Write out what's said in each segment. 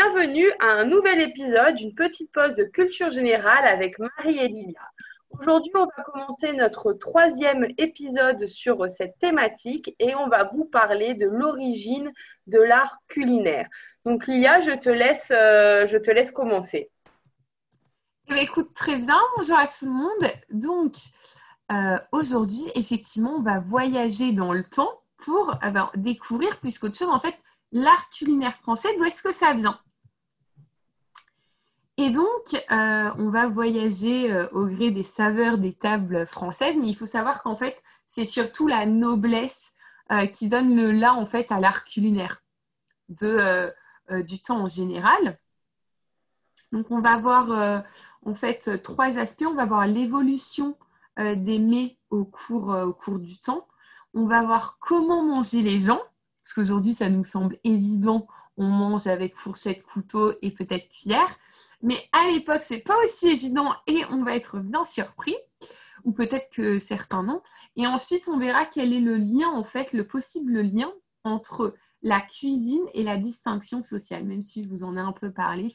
bienvenue à un nouvel épisode d'une petite pause de culture générale avec Marie et Lilia. Aujourd'hui, on va commencer notre troisième épisode sur cette thématique et on va vous parler de l'origine de l'art culinaire. Donc Lilia, je te laisse, euh, je te laisse commencer. Eh bien, écoute, très bien. Bonjour à tout le monde. Donc, euh, aujourd'hui, effectivement, on va voyager dans le temps pour euh, ben, découvrir plus qu'autre chose, en fait, l'art culinaire français, d'où est-ce que ça vient? Et donc, euh, on va voyager euh, au gré des saveurs des tables françaises, mais il faut savoir qu'en fait, c'est surtout la noblesse euh, qui donne le là en fait à l'art culinaire du temps en général. Donc, on va voir en fait trois aspects. On va voir l'évolution des mets au cours, au cours du temps. On va voir comment manger les gens, parce qu'aujourd'hui, ça nous semble évident. On mange avec fourchette, couteau et peut-être cuillère. Mais à l'époque, c'est pas aussi évident et on va être bien surpris, ou peut-être que certains non. Et ensuite, on verra quel est le lien, en fait, le possible lien entre la cuisine et la distinction sociale, même si je vous en ai un peu parlé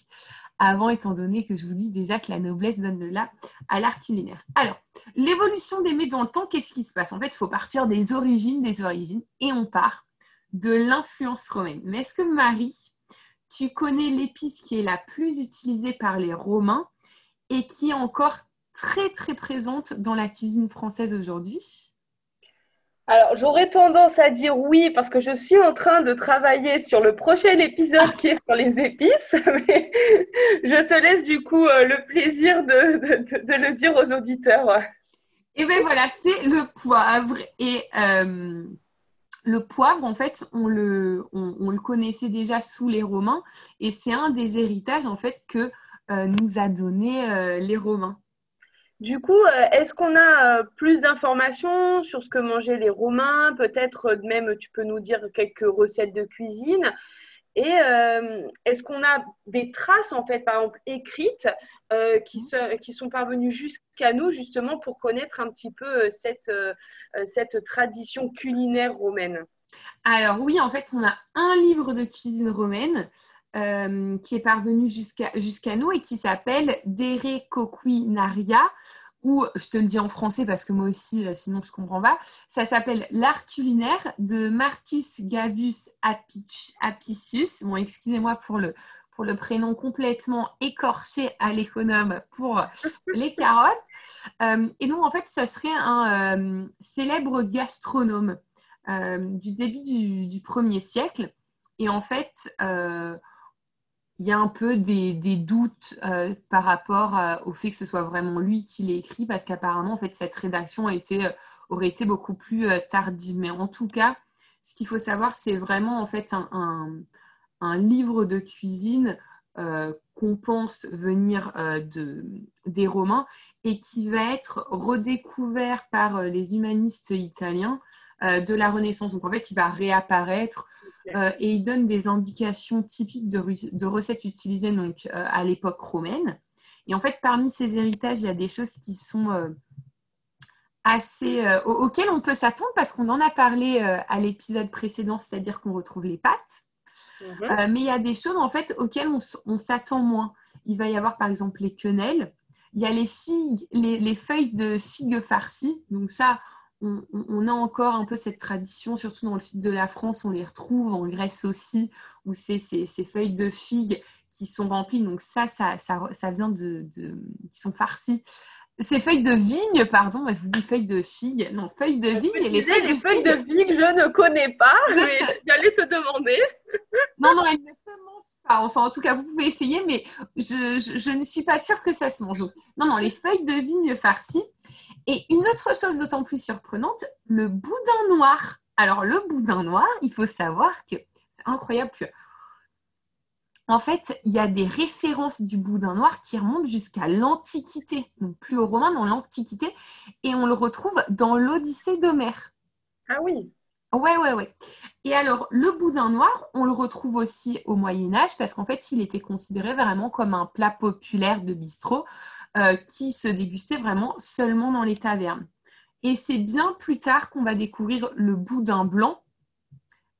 avant, étant donné que je vous dis déjà que la noblesse donne de là à l'art culinaire. Alors, l'évolution des mets dans le temps, qu'est-ce qui se passe? En fait, il faut partir des origines des origines et on part de l'influence romaine. Mais est-ce que Marie, tu connais l'épice qui est la plus utilisée par les Romains et qui est encore très très présente dans la cuisine française aujourd'hui? Alors, j'aurais tendance à dire oui parce que je suis en train de travailler sur le prochain épisode qui est sur les épices, mais je te laisse du coup euh, le plaisir de, le dire aux auditeurs. Et eh bien voilà, c'est le poivre. Et euh, le poivre, en fait, on le, on, le, connaissait déjà sous les Romains et c'est un des héritages, en fait, que euh, nous a donné euh, les Romains. Du coup, euh, est-ce qu'on a plus d'informations sur ce que mangeaient les Romains? Peut-être même, tu peux nous dire quelques recettes de cuisine et est-ce qu'on a des traces, en fait, par exemple, écrites qui, qui, sont parvenues jusqu'à nous, justement, pour connaître un petit peu cette, cette tradition culinaire romaine Alors oui, en fait, on a un livre de cuisine romaine qui est parvenu jusqu'à nous et qui s'appelle Dere Coquinaria ou je te le dis en français parce que moi aussi, euh, sinon je comprends pas. Ça s'appelle L'art culinaire de Marcus Gavus Apicius. Bon, excusez-moi pour le, pour le prénom complètement écorché à l'économe pour les carottes. Euh, et donc, en fait, ça serait un euh, célèbre gastronome du début du, premier siècle. Et en fait, il y a un peu des, doutes euh, par rapport euh, au fait que ce soit vraiment lui qui l'ait écrit, parce qu'apparemment, en fait, cette rédaction euh, aurait été beaucoup plus tardive. Mais en tout cas, ce qu'il faut savoir, c'est vraiment en fait un, livre de cuisine qu'on pense venir de, des Romains et qui va être redécouvert par les humanistes italiens de la Renaissance. Donc en fait, il va réapparaître euh, et il donne des indications typiques de, recettes utilisées donc, euh, à l'époque romaine. Et en fait, parmi ces héritages, il y a des choses qui sont euh, assez auxquelles on peut s'attendre parce qu'on en a parlé à l'épisode précédent, c'est-à-dire qu'on retrouve les pâtes. Mhm. mais il y a des choses en fait auxquelles on, s'attend moins. Il va y avoir par exemple les quenelles. Il y a les figues, les, les feuilles de figues farcies. Donc ça, on, a encore un peu cette tradition, surtout dans le sud de la France, on les retrouve en Grèce aussi, où c'est ces, feuilles de figues qui sont remplies. Donc ça, ça, vient de, qui sont farcies. Ces feuilles de vigne, pardon, je vous dis feuilles de figues, non, feuilles de vigne et les feuilles, les de, feuilles de vigne, je ne connais pas, mais j'allais te demander. non, non, elles ne se mangent pas. Enfin, en tout cas, vous pouvez essayer, mais je, je ne suis pas sûre que ça se mange. Non, non, les feuilles de vigne farcies. Et une autre chose d'autant plus surprenante, le boudin noir. Alors le boudin noir, il faut savoir que c'est incroyable que en fait, il y a des références du boudin noir qui remontent jusqu'à l'Antiquité, donc plus au romain, dans l'Antiquité, et on le retrouve dans l'Odyssée d'Homère. Ah oui. Ouais, ouais, ouais. Et alors, le boudin noir, on le retrouve aussi au Moyen Âge parce qu'en fait, il était considéré vraiment comme un plat populaire de bistrot. Euh, qui se dégustait vraiment seulement dans les tavernes. Et c'est bien plus tard qu'on va découvrir le boudin blanc,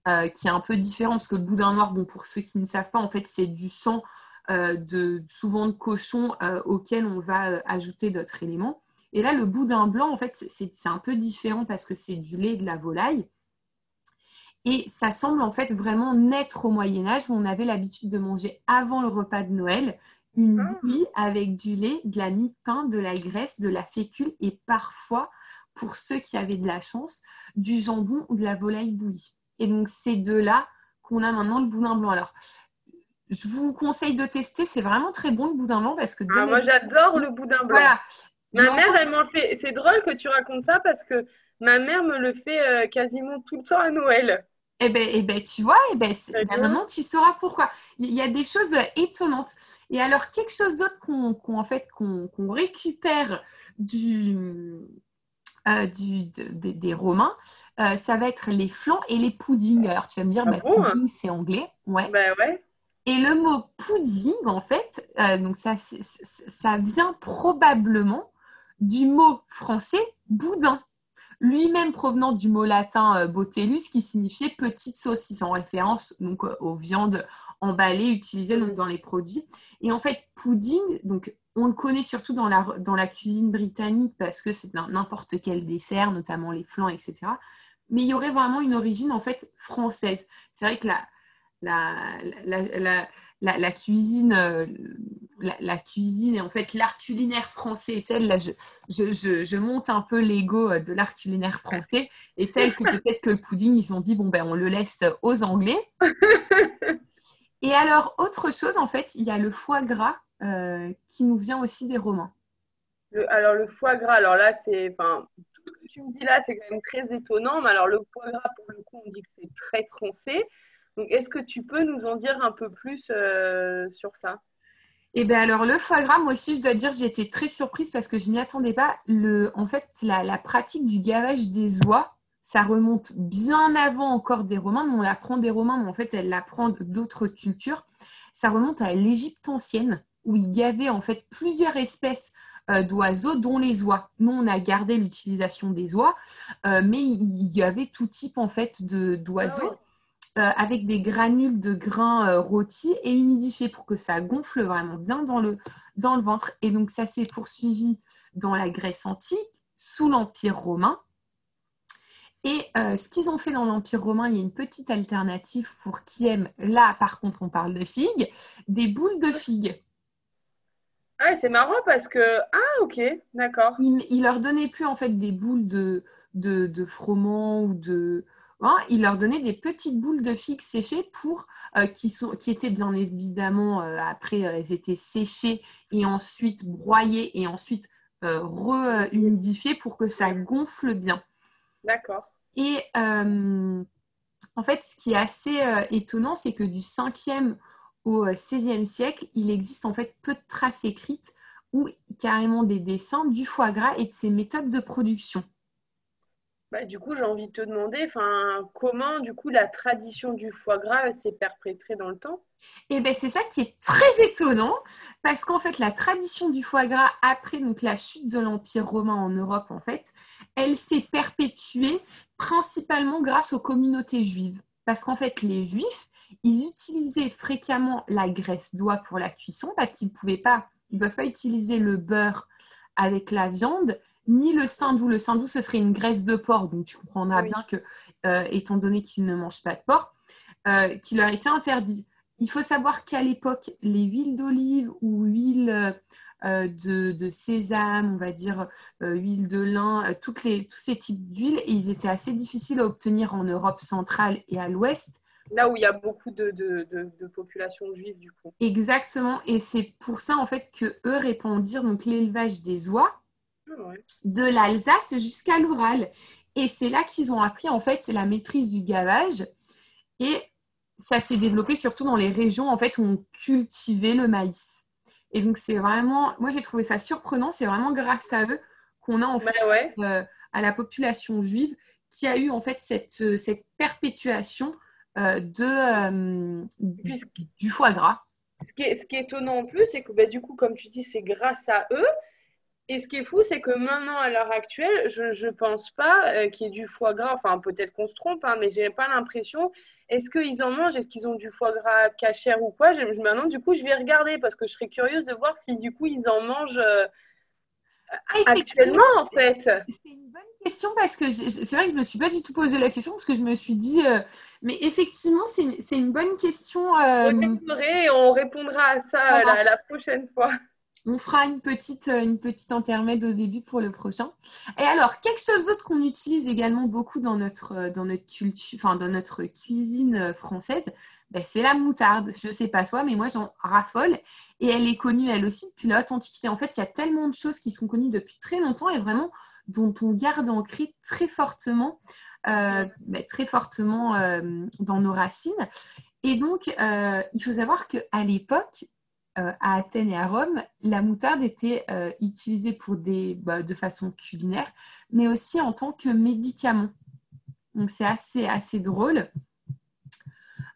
qui est un peu différent parce que le boudin noir, bon, pour ceux qui ne savent pas, en fait, c'est du sang de, souvent de cochon auquel on va ajouter d'autres éléments. Et là, le boudin blanc, en fait, c'est un peu différent parce que c'est du lait de la volaille. Et ça semble en fait vraiment naître au Moyen Âge où on avait l'habitude de manger avant le repas de Noël une ah. bouillie avec du lait, de la mie pain, de la graisse, de la fécule et parfois, pour ceux qui avaient de la chance, du jambon ou de la volaille bouillie. Et donc c'est de là qu'on a maintenant le boudin blanc. Alors, je vous conseille de tester, c'est vraiment très bon le boudin blanc parce que... Ah, moi j'adore le boudin blanc. Voilà. Ma mère, elle m'en fait... C'est drôle que tu racontes ça parce que ma mère me le fait euh, quasiment tout le temps à Noël. Eh bien, eh ben, tu vois, eh ben, ben, maintenant tu sauras pourquoi. Il y a des choses étonnantes. Et alors, quelque chose d'autre qu'on en fait, qu'on récupère du, euh, du, des, Romains, euh, ça va être les flancs et les puddings. Alors, tu vas me dire, ah ben, pudding, c'est anglais. Ouais. Ben ouais. Et le mot pudding, en fait, euh, donc ça, ça vient probablement du mot français boudin lui-même provenant du mot latin euh, botellus qui signifiait petite saucisse en référence donc euh, aux viandes emballées utilisées donc, dans les produits. Et en fait, pudding, donc on le connaît surtout dans la, dans la cuisine britannique parce que c'est n'importe quel dessert, notamment les flancs, etc. Mais il y aurait vraiment une origine en fait française. C'est vrai que la, la, la, la cuisine, euh, la, cuisine et en fait l'art culinaire français est tel, là je, je, monte un peu l'ego euh, de l'art culinaire français, est tel que peut-être que le pudding, ils ont dit, bon ben on le laisse aux Anglais. Et alors, autre chose, en fait, il y a le foie gras euh, qui nous vient aussi des Romains. alors le foie gras, alors là c'est, tu me dis là, c'est quand même très étonnant, mais alors le foie gras, pour le coup, on dit que c'est très français. Donc, est-ce que tu peux nous en dire un peu plus euh, sur ça? Eh bien, alors, le foie gras, moi aussi, je dois dire, j'ai été très surprise parce que je n'y attendais pas. Le, en fait, la, pratique du gavage des oies, ça remonte bien avant encore des Romains. On l'apprend des Romains, mais en fait, elle l'apprend d'autres cultures. Ça remonte à l'Égypte ancienne, où ils gavaient en fait plusieurs espèces d'oiseaux, dont les oies. Nous, on a gardé l'utilisation des oies, euh, mais il y avait tout type en fait d'oiseaux. Ah euh, avec des granules de grains euh, rôtis et humidifiés pour que ça gonfle vraiment bien dans le, dans le ventre. Et donc ça s'est poursuivi dans la Grèce antique, sous l'Empire romain. Et euh, ce qu'ils ont fait dans l'Empire romain, il y a une petite alternative pour qui aime, là par contre on parle de figues, des boules de figues. Ah, c'est marrant parce que. Ah, ok, d'accord. Il, il leur donnait plus en fait des boules de, de, de froment ou de, Hein, il leur donnait des petites boules de figues séchées pour euh, qui, sont, qui étaient bien évidemment euh, après euh, elles étaient séchées et ensuite broyées et ensuite re-humidifiées pour que ça gonfle bien. D'accord. Et en fait, ce qui est assez étonnant, c'est que du 5e au 16e siècle, il existe en fait peu de traces écrites ou carrément des dessins du foie gras et de ses méthodes de production. Bah, du coup, j'ai envie de te demander comment du coup la tradition du foie gras s'est perpétrée dans le temps? Et eh ben, c'est ça qui est très étonnant parce qu'en fait la tradition du foie gras après donc la chute de l'empire romain en Europe en fait, elle s'est perpétuée principalement grâce aux communautés juives parce qu'en fait les juifs ils utilisaient fréquemment la graisse d'oie pour la cuisson parce qu'ils ne pouvaient pas ils peuvent pas utiliser le beurre avec la viande ni le saindoux. Le saindoux, ce serait une graisse de porc, donc tu comprendras bien que, euh, étant donné qu'ils ne mangent pas de porc, euh, qu'il leur était interdit. Il faut savoir qu'à l'époque, les huiles d'olive ou huile euh, de, sésame, on va dire huile de lin, toutes les, tous ces types d'huiles, ils étaient assez difficiles à obtenir en Europe centrale et à l'ouest. Là où il y a beaucoup de, de, de, populations juives, du coup. Exactement. Et c'est pour ça, en fait, que eux répandirent donc l'élevage des oies de l'Alsace jusqu'à l'Oural. Et c'est là qu'ils ont appris en fait la maîtrise du gavage. Et ça s'est développé surtout dans les régions en fait où on cultivait le maïs. Et donc c'est vraiment, moi j'ai trouvé ça surprenant. C'est vraiment grâce à eux qu'on a en fait euh, à la population juive qui a eu en fait cette, cette perpétuation euh, de, euh, du foie gras. Ce qui, est, ce qui est étonnant en plus, c'est que bah, du coup, comme tu dis, c'est grâce à eux. Et ce qui est fou, c'est que maintenant, à l'heure actuelle, je ne pense pas euh, qu'il y ait du foie gras. Enfin, peut-être qu'on se trompe, hein, mais je n'ai pas l'impression est-ce qu'ils en mangent? Est-ce qu'ils ont du foie gras cachère ou quoi? Je, Maintenant, du coup, je vais regarder parce que je serais curieuse de voir si du coup ils en mangent euh, actuellement en fait. C'est une bonne question parce que c'est vrai que je me suis pas du tout posé la question parce que je me suis dit, euh, mais effectivement, c'est une, une, bonne question. Euh... On répondra à ça la, la prochaine fois. On fera une petite, euh, une petite intermède au début pour le prochain. Et alors, quelque chose d'autre qu'on utilise également beaucoup dans notre, euh, dans notre, culture, enfin, dans notre cuisine euh, française, ben, c'est la moutarde. Je ne sais pas toi, mais moi j'en raffole. Et elle est connue elle aussi depuis l'Antiquité. En fait, il y a tellement de choses qui sont connues depuis très longtemps et vraiment dont on garde ancré très fortement, ben, très fortement dans nos racines. Et donc, il faut savoir qu'à l'époque, euh, à Athènes et à Rome, la moutarde était euh, utilisée pour des, bah, de façon culinaire, mais aussi en tant que médicament. Donc c'est assez, assez drôle.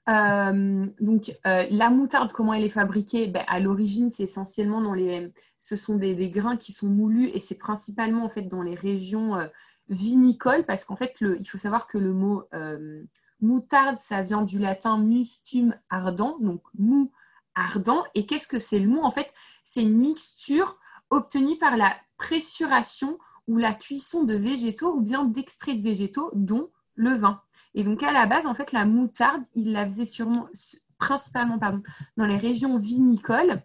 Euh, donc la moutarde, comment elle est fabriquée? Ben, À l'origine, c'est essentiellement dans les, ce sont des, grains qui sont moulus et c'est principalement en fait dans les régions vinicoles parce qu'en fait, le, il faut savoir que le mot moutarde, ça vient du latin mustum ardent, donc mou ardent. Et qu'est-ce que c'est le mou? En fait, c'est une mixture obtenue par la pressuration ou la cuisson de végétaux ou bien d'extraits de végétaux, dont le vin. Et donc à la base, en fait, la moutarde, il la faisait sûrement, principalement pardon, dans les régions vinicoles.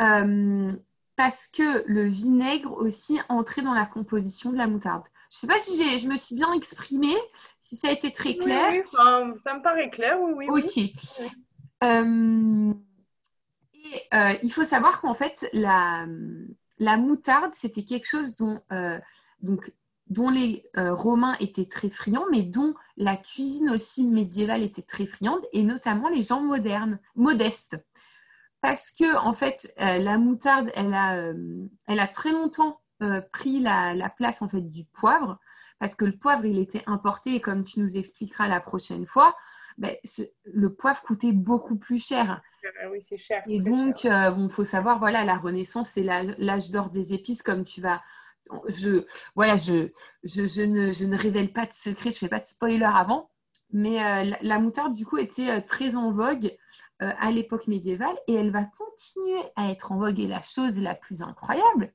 Euh, parce que le vinaigre aussi entrait dans la composition de la moutarde. Je ne sais pas si je me suis bien exprimée, si ça a été très clair. Oui, ça me paraît clair, oui. oui ok. Euh, et euh, il faut savoir qu'en fait, la, la moutarde, c'était quelque chose dont, donc, dont les Romains étaient très friands, mais dont la cuisine aussi médiévale était très friande, et notamment les gens modernes, modestes. Parce que, en fait, la moutarde, elle a, elle a très longtemps pris la, la, place en fait, du poivre, parce que le poivre, il était importé, et comme tu nous expliqueras la prochaine fois, ben, le poivre coûtait beaucoup plus cher. Ah oui, c'est cher. Et donc, il euh, faut savoir, voilà, la Renaissance, c'est l'âge d'or des épices, comme tu vas. Je, ne, révèle pas de secret, je ne fais pas de spoiler avant, mais euh, la, moutarde, du coup, était euh, très en vogue à l'époque médiévale et elle va continuer à être en vogue. Et la chose la plus incroyable,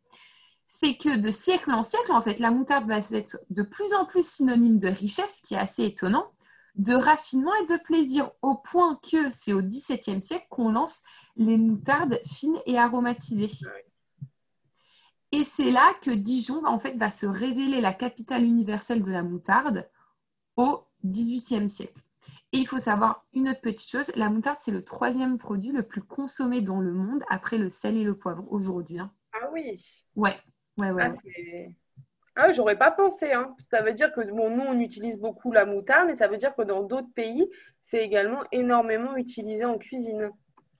c'est que de siècle en siècle, en fait, la moutarde va être de plus en plus synonyme de richesse, qui est assez étonnant de raffinement et de plaisir, au point que c'est au XVIIe siècle qu'on lance les moutardes fines et aromatisées. Et c'est là que Dijon en fait, va se révéler la capitale universelle de la moutarde au XVIIIe siècle. Et il faut savoir une autre petite chose, la moutarde, c'est le troisième produit le plus consommé dans le monde après le sel et le poivre aujourd'hui. Hein. Ah oui Ouais, ouais, ouais. Ah, ah, j'aurais pas pensé. Hein. Ça veut dire que bon, nous, on utilise beaucoup la moutarde, mais ça veut dire que dans d'autres pays, c'est également énormément utilisé en cuisine.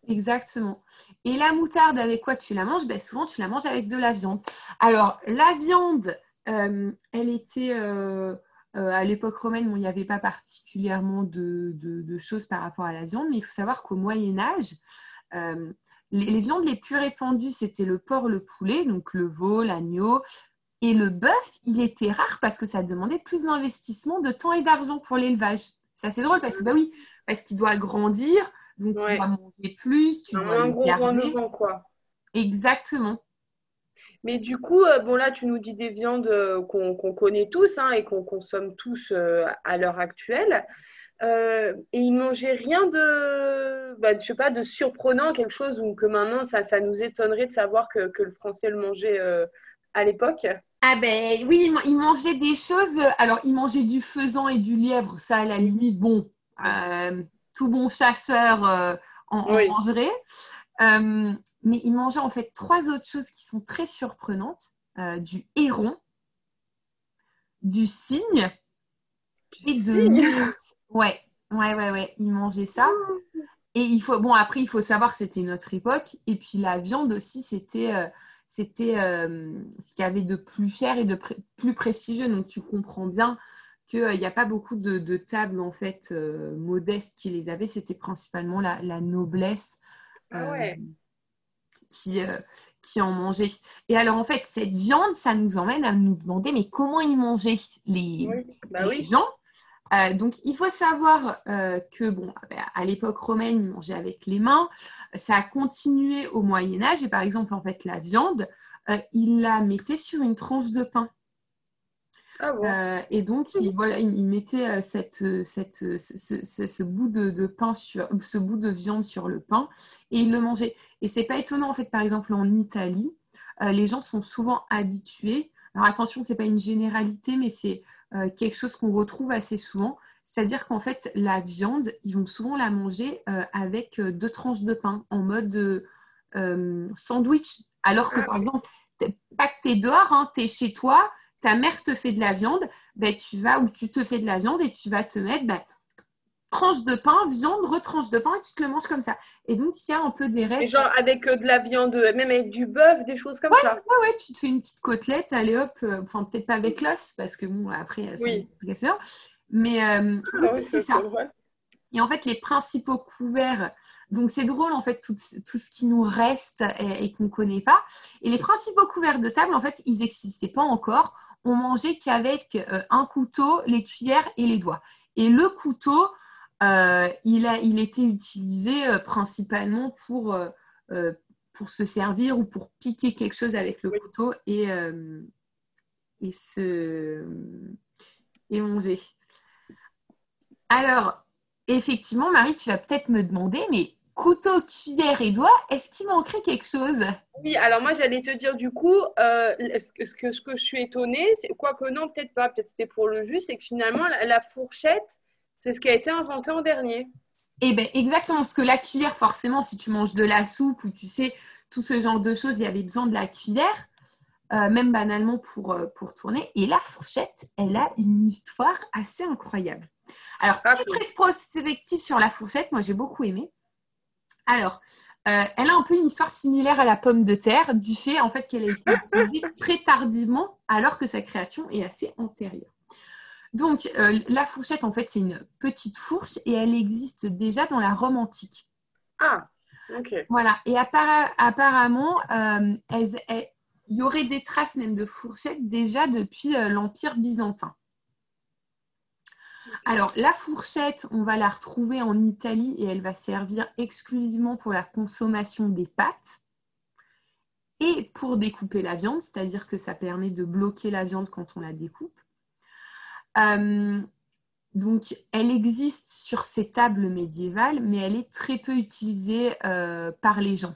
Exactement. Et la moutarde, avec quoi tu la manges? Ben, Souvent, tu la manges avec de la viande. Alors, la viande, euh, elle était... Euh, euh, à l'époque romaine, il n'y avait pas particulièrement de, choses par rapport à la viande, mais il faut savoir qu'au Moyen Âge, les, les, viandes les plus répandues, c'était le porc, le poulet, donc le veau, l'agneau, et le bœuf, il était rare parce que ça demandait plus d'investissement de temps et d'argent pour l'élevage. C'est assez drôle parce que, bah oui, parce qu'il doit grandir, donc tu dois manger plus, tu dois le garder. quoi. Exactement. Mais du coup, euh, bon là, tu nous dis des viandes euh, qu'on connaît tous hein, et qu'on consomme tous euh, à l'heure actuelle. et ils mangeaient rien de, bah, je sais pas, de surprenant, quelque chose où que maintenant ça, ça nous étonnerait de savoir que, que le français le mangeait à l'époque. Ah ben oui, il mangeait des choses. Alors, il mangeait du faisan et du lièvre, ça à la limite, bon, tout bon chasseur euh, en, mangerait. Euh, mais il mangeait en fait trois autres choses qui sont très surprenantes du héron, du cygne et de Ouais, ouais, ouais, ouais. Il mangeait ça. Et il faut, bon, après, il faut savoir c'était notre époque. Et puis la viande aussi, c'était c'était euh, ce qu'il y avait de plus cher et de plus prestigieux. Donc tu comprends bien qu'il n'y a pas beaucoup de, tables en fait euh, modestes qui les avaient. C'était principalement la, noblesse ah euh, qui, qui en mangeait. Et alors en fait, cette viande, ça nous emmène à nous demander mais comment ils mangeaient les, bah les gens? Euh, donc, il faut savoir euh, que, bon, à l'époque romaine, ils mangeaient avec les mains. Ça a continué au Moyen Âge. Et par exemple, en fait, la viande, euh, ils la mettaient sur une tranche de pain. Ah et donc, il, voilà, il mettait cette, cette, ce, bout de, pain sur, ce bout de viande sur le pain et il le mangeait. Et c'est pas étonnant, en fait, par exemple, en Italie, les gens sont souvent habitués. Alors attention, c'est pas une généralité, mais c'est euh, quelque chose qu'on retrouve assez souvent. C'est-à-dire qu'en fait, la viande, ils vont souvent la manger euh, avec euh, deux tranches de pain en mode sandwich. Alors que, par exemple, pas que tu es dehors, hein, tu es chez toi, ta mère te fait de la viande, ben, tu vas ou tu te fais de la viande et tu vas te mettre ben, tranche de pain, viande, retranche de pain et tu te le manges comme ça. Et donc, il y a un peu des restes. genre avec euh, de la viande, même avec du bœuf, des choses comme ça. Ouais, ouais, tu te fais une petite côtelette, allez hop, euh, enfin, peut-être pas avec l'os, parce que bon, après, c'est oui. Mais euh, ah c'est ça. Et en fait, les principaux couverts, donc c'est drôle en fait, tout, tout, ce qui nous reste et, qu'on ne connaît pas. Et les principaux couverts de table, en fait, ils n'existaient pas encore. On mangeait qu'avec un couteau, les cuillères et les doigts. Et le couteau, euh, il, a, il était utilisé euh, principalement pour, euh, pour se servir ou pour piquer quelque chose avec le couteau et, et, se, et manger. Alors, effectivement, Marie, tu vas peut-être me demander, mais couteau, cuillère et doigt, est-ce qu'il manquerait quelque chose? Oui, alors moi j'allais te dire du coup, ce, que, ce, que, je suis étonnée, c'est quoi que non, peut-être pas, peut-être c'était pour le jus, c'est que finalement la fourchette, c'est ce qui a été inventé en dernier. Eh bien, exactement. Parce que la cuillère, forcément, si tu manges de la soupe ou tu sais, tout ce genre de choses, il y avait besoin de la cuillère, euh, même banalement pour, euh, pour tourner. Et la fourchette, elle a une histoire assez incroyable. Alors, ah, petite rétrospective sur la fourchette, moi j'ai beaucoup aimé. Alors, euh, elle a un peu une histoire similaire à la pomme de terre, du fait en fait qu'elle a été utilisée très tardivement, alors que sa création est assez antérieure. Donc, euh, la fourchette, en fait, c'est une petite fourche et elle existe déjà dans la Rome antique. Ah, ok. Voilà. Et apparemment, euh, il y aurait des traces même de fourchette déjà depuis l'Empire byzantin. Alors, la fourchette, on va la retrouver en Italie et elle va servir exclusivement pour la consommation des pâtes et pour découper la viande, c'est-à-dire que ça permet de bloquer la viande quand on la découpe. Euh, donc, elle existe sur ces tables médiévales, mais elle est très peu utilisée euh, par les gens.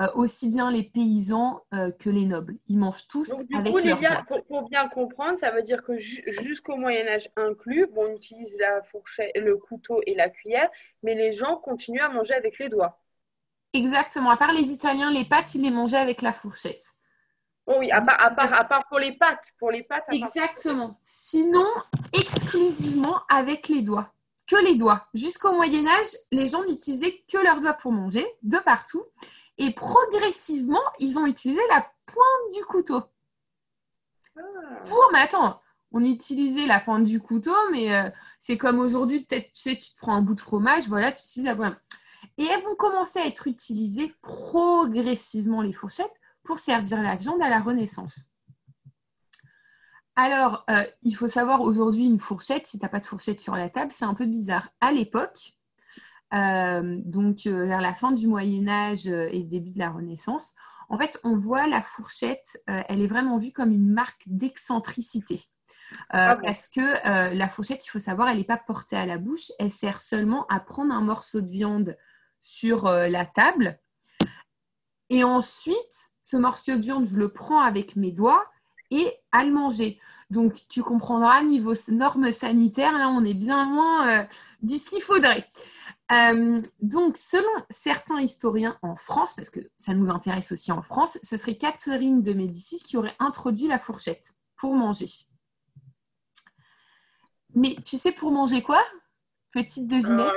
Euh, aussi bien les paysans que les nobles. Ils mangent tous avec coup, leurs pour, bien comprendre, ça veut dire que jusqu'au Moyen Âge inclus, on utilise la fourchette, le couteau et la cuillère, mais les gens continuent à manger avec les doigts. Exactement. À part les Italiens, les pâtes, ils les mangeaient avec la fourchette. Oh oui, à part, pour les pâtes. Pour les pâtes Exactement. Sinon, exclusivement avec les doigts. Que les doigts. Jusqu'au Moyen Âge, les gens n'utilisaient que leurs doigts pour manger, de partout. Et progressivement, ils ont utilisé la pointe du couteau. Ah. Pour, mais attends, on utilisait la pointe du couteau, mais euh, c'est comme aujourd'hui, peut-être, tu sais, tu te prends un bout de fromage, voilà, tu utilises la pointe. Et elles vont commencer à être utilisées progressivement, les fourchettes, pour servir la viande à la Renaissance. Alors, euh, il faut savoir aujourd'hui une fourchette, si tu n'as pas de fourchette sur la table, c'est un peu bizarre. À l'époque, donc euh, vers la fin du Moyen Âge et début de la Renaissance, en fait, on voit la fourchette, elle est vraiment vue comme une marque d'excentricité. Ah parce que la fourchette, il faut savoir, elle n'est pas portée à la bouche, elle sert seulement à prendre un morceau de viande sur la table et ensuite ce morceau de viande, je le prends avec mes doigts et à le manger. Donc, tu comprendras, niveau normes sanitaires, là, on est bien loin euh, d'ici qu'il faudrait. Euh, donc, selon certains historiens en France, parce que ça nous intéresse aussi en France, ce serait Catherine de Médicis qui aurait introduit la fourchette pour manger. Mais tu sais pour manger quoi Petite devinette?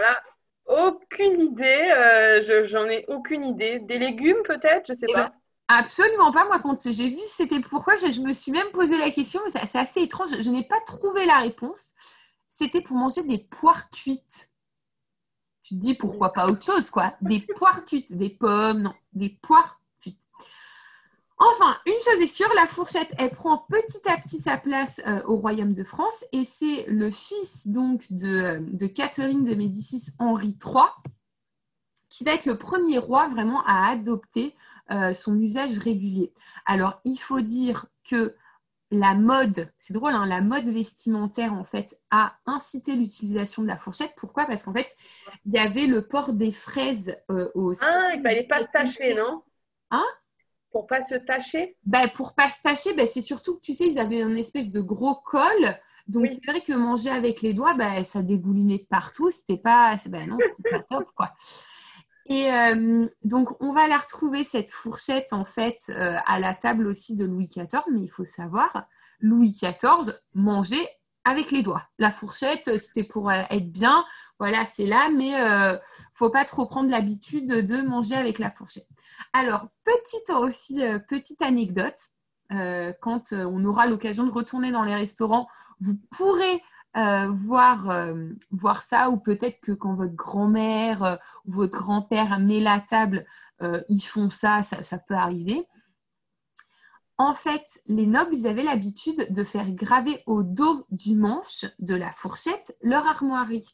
aucune idée. Euh, j'en ai aucune idée. Des légumes peut-être Je sais eh pas. Ben, Absolument pas. Moi, quand j'ai vu c'était pourquoi, je, me suis même posé la question, c'est assez étrange. Je, n'ai pas trouvé la réponse. C'était pour manger des poires cuites. Tu dis pourquoi pas autre chose, quoi. Des poires cuites, des pommes, non, des poires cuites. Enfin, une chose est sûre, la fourchette, elle prend petit à petit sa place euh, au royaume de France et c'est le fils donc de, de, Catherine de Médicis Henri III qui va être le premier roi vraiment à adopter euh, son usage régulier. Alors, il faut dire que la mode, c'est drôle, hein, la mode vestimentaire en fait a incité l'utilisation de la fourchette. Pourquoi? Parce qu'en fait, il y avait le port des fraises euh, au. Ah, il fallait pas se tacher, non? Hein? Pour pas se tacher? Ben, Pour pas se tacher, ben, c'est surtout que tu sais, ils avaient une espèce de gros col. Donc c'est vrai que manger avec les doigts, ben, ça dégoulinait de partout. C'était pas, ben, non, c'était pas top quoi. Et euh, donc, on va la retrouver, cette fourchette, en fait, euh, à la table aussi de Louis XIV. Mais il faut savoir, Louis XIV mangeait avec les doigts. La fourchette, c'était pour euh, être bien. Voilà, c'est là, mais faut pas trop prendre l'habitude de manger avec la fourchette. Alors, petite aussi, petite anecdote. quand on aura l'occasion de retourner dans les restaurants, vous pourrez euh, voir, euh, voir ça, ou peut-être que quand votre grand-mère euh, ou votre grand-père met la table, ils font ça, ça, peut arriver. En fait, les nobles, ils avaient l'habitude de faire graver au dos du manche de la fourchette leur armoirie.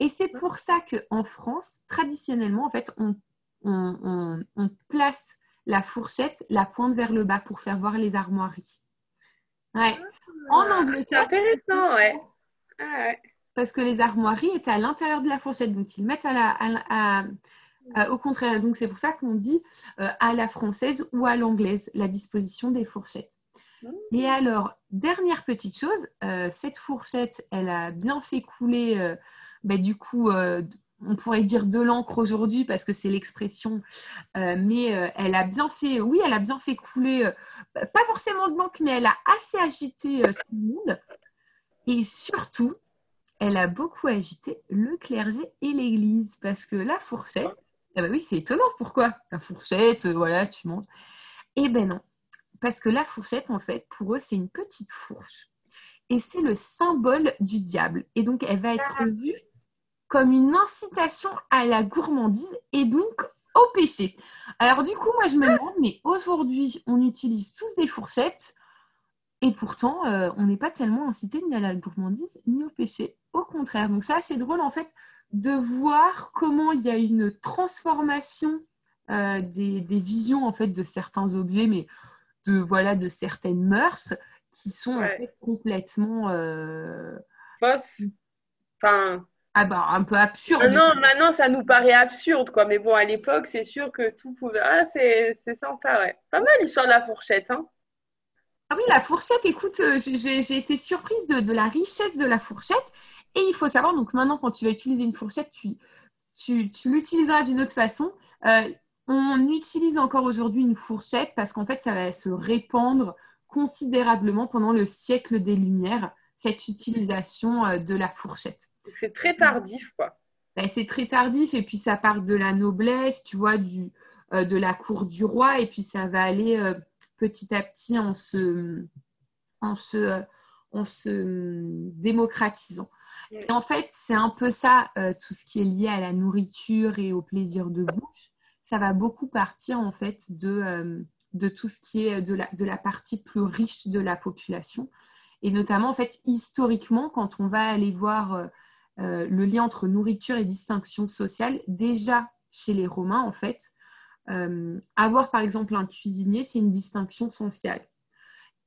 Et c'est pour ça qu'en France, traditionnellement, en fait, on, on, place la fourchette la pointe vers le bas pour faire voir les armoiries. Ouais. En ah, Angleterre. C'est intéressant, ouais. Ah Parce que les armoiries étaient à l'intérieur de la fourchette, donc ils mettent à la, au contraire. Donc c'est pour ça qu'on dit euh, à la française ou à l'anglaise la disposition des fourchettes. Mmh. Et alors, dernière petite chose, euh, cette fourchette, elle a bien fait couler, euh, bah, du coup, on pourrait dire de l'encre aujourd'hui parce que c'est l'expression, mais elle a bien fait, oui, elle a bien fait couler, pas forcément de l'encre, mais elle a assez agité tout le monde. Et surtout, elle a beaucoup agité le clergé et l'Église parce que la fourchette, eh ben oui, c'est étonnant. Pourquoi? La fourchette, euh, voilà, tu manges. Eh ben non, parce que la fourchette, en fait, pour eux, c'est une petite fourche. Et c'est le symbole du diable. Et donc, elle va être vue comme une incitation à la gourmandise et donc au péché. Alors du coup, moi, je me demande, mais aujourd'hui, on utilise tous des fourchettes. Et pourtant, euh, on n'est pas tellement incité ni à la gourmandise ni au péché. Au contraire. Donc ça, c'est drôle en fait de voir comment il y a une transformation euh, des, visions en fait de certains objets, mais de voilà de certaines mœurs qui sont en fait complètement euh... fausses. Enfin. Ah bah un peu absurde. Non, maintenant ça nous paraît absurde quoi, mais bon à l'époque c'est sûr que tout pouvait. Ah c'est sympa ouais. Pas mal l'histoire de la fourchette hein. Ah oui, la fourchette, écoute, euh, j'ai été surprise de, la richesse de la fourchette. Et il faut savoir, donc maintenant, quand tu vas utiliser une fourchette, tu, tu, l'utiliseras d'une autre façon. Euh, on utilise encore aujourd'hui une fourchette parce qu'en fait, ça va se répandre considérablement pendant le siècle des Lumières, cette utilisation euh, de la fourchette. C'est très tardif, quoi. Ben, c'est très tardif et puis ça part de la noblesse, tu vois, du, de la cour du roi et puis ça va aller petit à petit en se, en se, en se démocratisant. En fait, c'est un peu ça, euh, tout ce qui est lié à la nourriture et au plaisir de bouche. Ça va beaucoup partir en fait de, euh, de tout ce qui est de la, de la partie plus riche de la population. Et notamment, en fait, historiquement, quand on va aller voir euh, le lien entre nourriture et distinction sociale, déjà chez les Romains, en fait, euh, avoir par exemple un cuisinier, c'est une distinction sociale.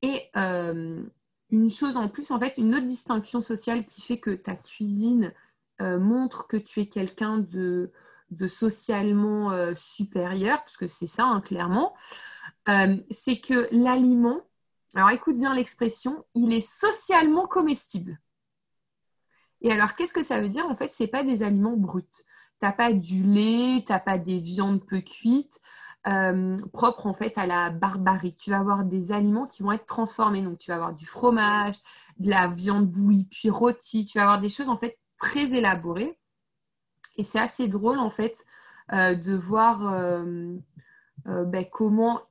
Et euh, une chose en plus, en fait, une autre distinction sociale qui fait que ta cuisine euh, montre que tu es quelqu'un de, socialement supérieur, parce que c'est ça, hein, clairement, c'est que l'aliment, alors écoute bien l'expression, il est socialement comestible. Et alors, qu'est-ce que ça veut dire? En fait, ce n'est pas des aliments bruts t'as pas du lait, t'as pas des viandes peu cuites, euh, propres en fait à la barbarie. Tu vas avoir des aliments qui vont être transformés. Donc tu vas avoir du fromage, de la viande bouillie puis rôtie. Tu vas avoir des choses en fait très élaborées. Et c'est assez drôle en fait euh, de voir euh, ben, comment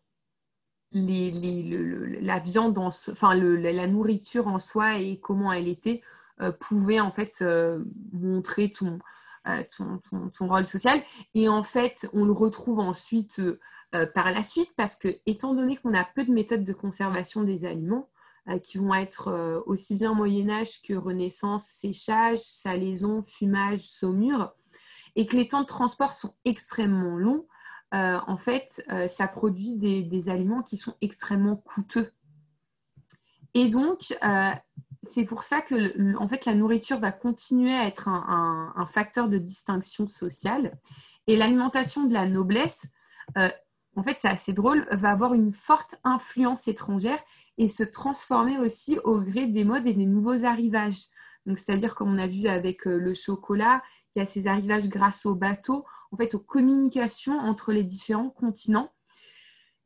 la viande, enfin la nourriture en soi et comment elle était pouvait en fait montrer tout ton, ton, rôle social. Et en fait, on le retrouve ensuite euh, par la suite parce que, étant donné qu'on a peu de méthodes de conservation des aliments, qui vont être aussi bien Moyen Âge que Renaissance, séchage, salaison, fumage, saumure, et que les temps de transport sont extrêmement longs, en fait, ça produit des, aliments qui sont extrêmement coûteux. Et donc, c'est pour ça que en fait, la nourriture va continuer à être un, facteur de distinction sociale. Et l'alimentation de la noblesse, euh, en fait, c'est assez drôle, va avoir une forte influence étrangère et se transformer aussi au gré des modes et des nouveaux arrivages. C'est-à-dire, comme on a vu avec euh, le chocolat, il y a ces arrivages grâce aux bateaux, en fait, aux communications entre les différents continents.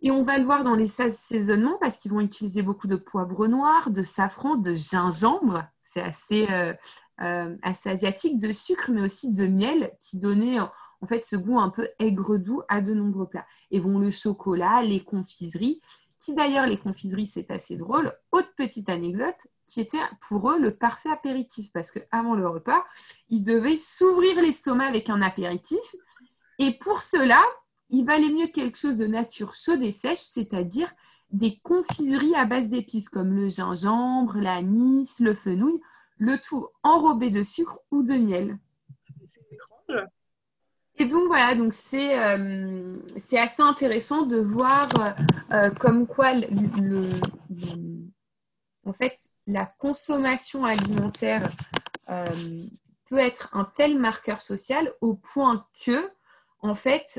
Et on va le voir dans les saisonnements parce qu'ils vont utiliser beaucoup de poivre noir, de safran, de gingembre. C'est assez, euh, euh, assez asiatique, de sucre, mais aussi de miel qui donnait en fait ce goût un peu aigre-doux à de nombreux plats. Et bon, le chocolat, les confiseries, qui d'ailleurs, les confiseries, c'est assez drôle. Autre petite anecdote, qui était pour eux le parfait apéritif parce qu'avant le repas, ils devaient s'ouvrir l'estomac avec un apéritif. Et pour cela, il valait mieux quelque chose de nature chaude et sèche, c'est-à-dire des confiseries à base d'épices comme le gingembre, l'anis, le fenouil, le tout enrobé de sucre ou de miel. C'est étrange. Et donc voilà, donc c'est euh, assez intéressant de voir euh, euh, comme quoi en fait la consommation alimentaire peut être un tel marqueur social au point que en fait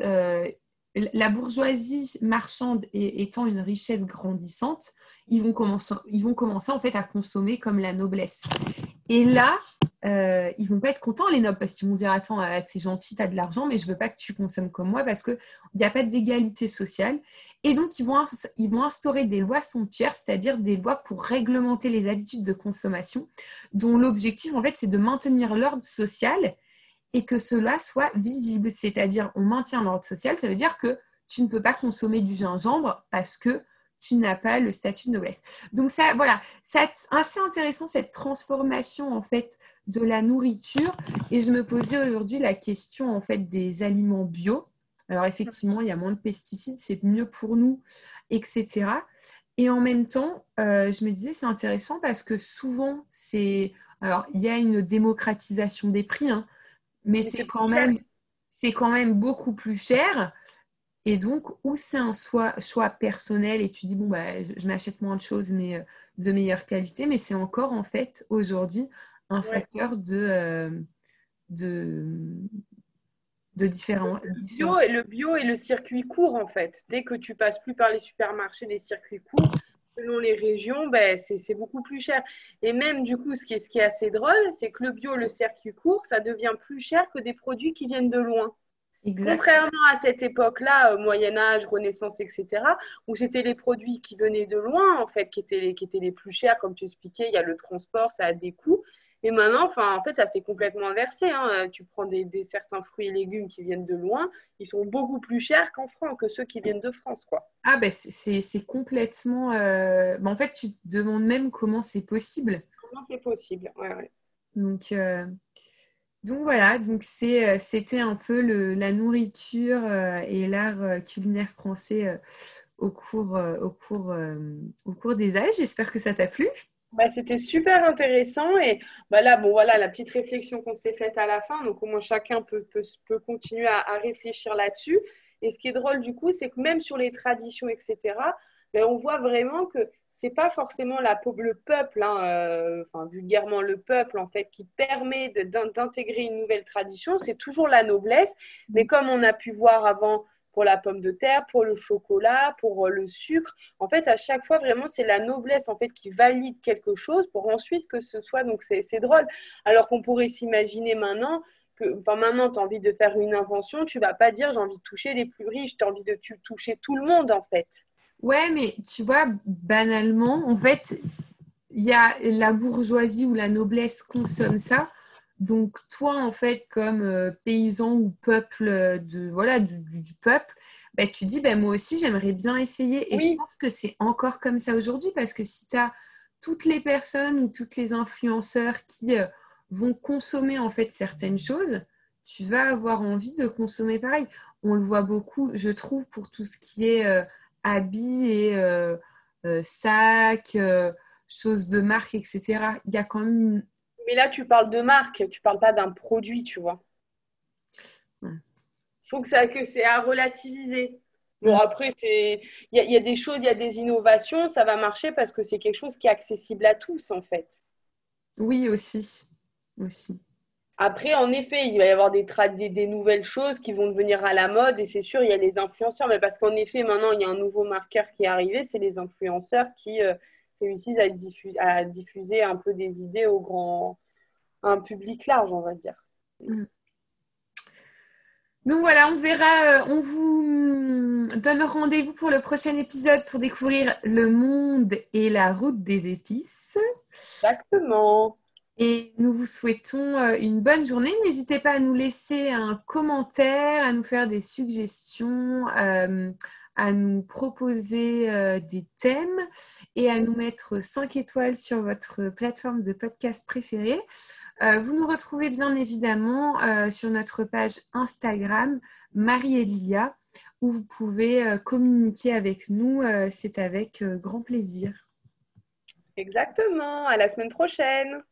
la bourgeoisie marchande étant une richesse grandissante, ils vont commencer, ils vont commencer en fait à consommer comme la noblesse. Et là, euh, ils vont pas être contents les nobles parce qu'ils vont dire attends, euh, c'est gentil, tu as de l'argent, mais je veux pas que tu consommes comme moi parce qu'il n'y a pas d'égalité sociale. Et donc ils vont, ils vont instaurer des lois somptuaires, c'est-à-dire des lois pour réglementer les habitudes de consommation, dont l'objectif en fait c'est de maintenir l'ordre social et que cela soit visible. C'est-à-dire, on maintient l'ordre social, ça veut dire que tu ne peux pas consommer du gingembre parce que tu n'as pas le statut de noblesse. Donc ça, voilà, c'est assez intéressant cette transformation en fait de la nourriture. Et je me posais aujourd'hui la question en fait des aliments bio. Alors effectivement, il y a moins de pesticides, c'est mieux pour nous, etc. Et en même temps, euh, je me disais c'est intéressant parce que souvent c'est, alors il y a une démocratisation des prix. Hein, mais c'est quand même c'est quand même beaucoup plus cher. Et donc, ou c'est un choix, choix, personnel et tu dis, bon, bah, je, m'achète moins de choses, mais euh, de meilleure qualité, mais c'est encore en fait aujourd'hui un facteur de, euh, de, de différents. Le bio, le bio et le circuit court en fait. Dès que tu passes plus par les supermarchés des circuits courts, selon les régions, ben, c'est beaucoup plus cher. Et même du coup, ce qui est, ce qui est assez drôle, c'est que le bio, le circuit court, ça devient plus cher que des produits qui viennent de loin. Contrairement à cette époque-là, Moyen Âge, Renaissance, etc., où c'était les produits qui venaient de loin, en fait, qui étaient, qui étaient les plus chers, comme tu expliquais, il y a le transport, ça a des coûts. Et maintenant, enfin, en fait, ça s'est complètement inversé. Hein. Tu prends des, certains fruits et légumes qui viennent de loin, ils sont beaucoup plus chers qu'en France, que ceux qui viennent de France, quoi. Ah ben c'est complètement. Euh, en fait, tu te demandes même comment c'est possible. Comment c'est possible, ouais, ouais. Donc, euh, donc voilà, donc euh, c'était un peu le, la nourriture et l'art culinaire français au cours, au cours, au cours des âges. J'espère que ça t'a plu. Bah, c'était super intéressant et bah là, bon, voilà la petite réflexion qu'on s'est faite à la fin. Donc, au moins, chacun peut, peut, peut continuer à, réfléchir là-dessus. Et ce qui est drôle, du coup, c'est que même sur les traditions, etc., ben, on voit vraiment que c'est pas forcément la, le peuple, hein, euh, vulgairement le peuple, en fait, qui permet d'intégrer une nouvelle tradition. C'est toujours la noblesse. Mais comme on a pu voir avant pour la pomme de terre, pour le chocolat, pour euh, le sucre. En fait, à chaque fois, vraiment, c'est la noblesse en fait qui valide quelque chose pour ensuite que ce soit. Donc, c'est drôle. Alors qu'on pourrait s'imaginer maintenant que, enfin, maintenant, tu as envie de faire une invention, tu vas pas dire j'ai envie de toucher les plus riches, tu as envie de toucher tout le monde en fait. Ouais, mais tu vois, banalement, en fait, il y a la bourgeoisie ou la noblesse consomme ça donc toi, en fait, comme euh, paysan ou peuple euh, de voilà du, peuple, bah, tu dis bah, moi aussi j'aimerais bien essayer. Et je pense que c'est encore comme ça aujourd'hui parce que si tu as toutes les personnes ou toutes les influenceurs qui euh, vont consommer en fait certaines choses, tu vas avoir envie de consommer pareil. on le voit beaucoup, je trouve, pour tout ce qui est euh, habits et sacs, choses de marque, etc. Il y a quand même. Mais là, tu parles de marque, tu parles pas d'un produit, tu vois. Je trouve que c'est à relativiser. Bon, après, il y, y, a des choses, il y a des innovations, ça va marcher parce que c'est quelque chose qui est accessible à tous, en fait. Oui, aussi. aussi. Après, en effet, il va y avoir des, des, nouvelles choses qui vont devenir à la mode et c'est sûr, il y a les influenceurs, mais parce qu'en effet, maintenant, il y a un nouveau marqueur qui est arrivé, c'est les influenceurs qui euh, réussissent à, diffuser, à diffuser un peu des idées au grand un public large, on va dire. Mm. Donc voilà, on verra, euh, on vous donne rendez-vous pour le prochain épisode pour découvrir le monde et la route des épices. Exactement. Et nous vous souhaitons euh, une bonne journée. N'hésitez pas à nous laisser un commentaire, à nous faire des suggestions, euh, à nous proposer des thèmes et à nous mettre 5 étoiles sur votre plateforme de podcast préférée. Euh, vous nous retrouvez bien évidemment euh, sur notre page Instagram Marie et Lilia où vous pouvez euh, communiquer avec nous. C'est avec grand plaisir. Exactement. À la semaine prochaine.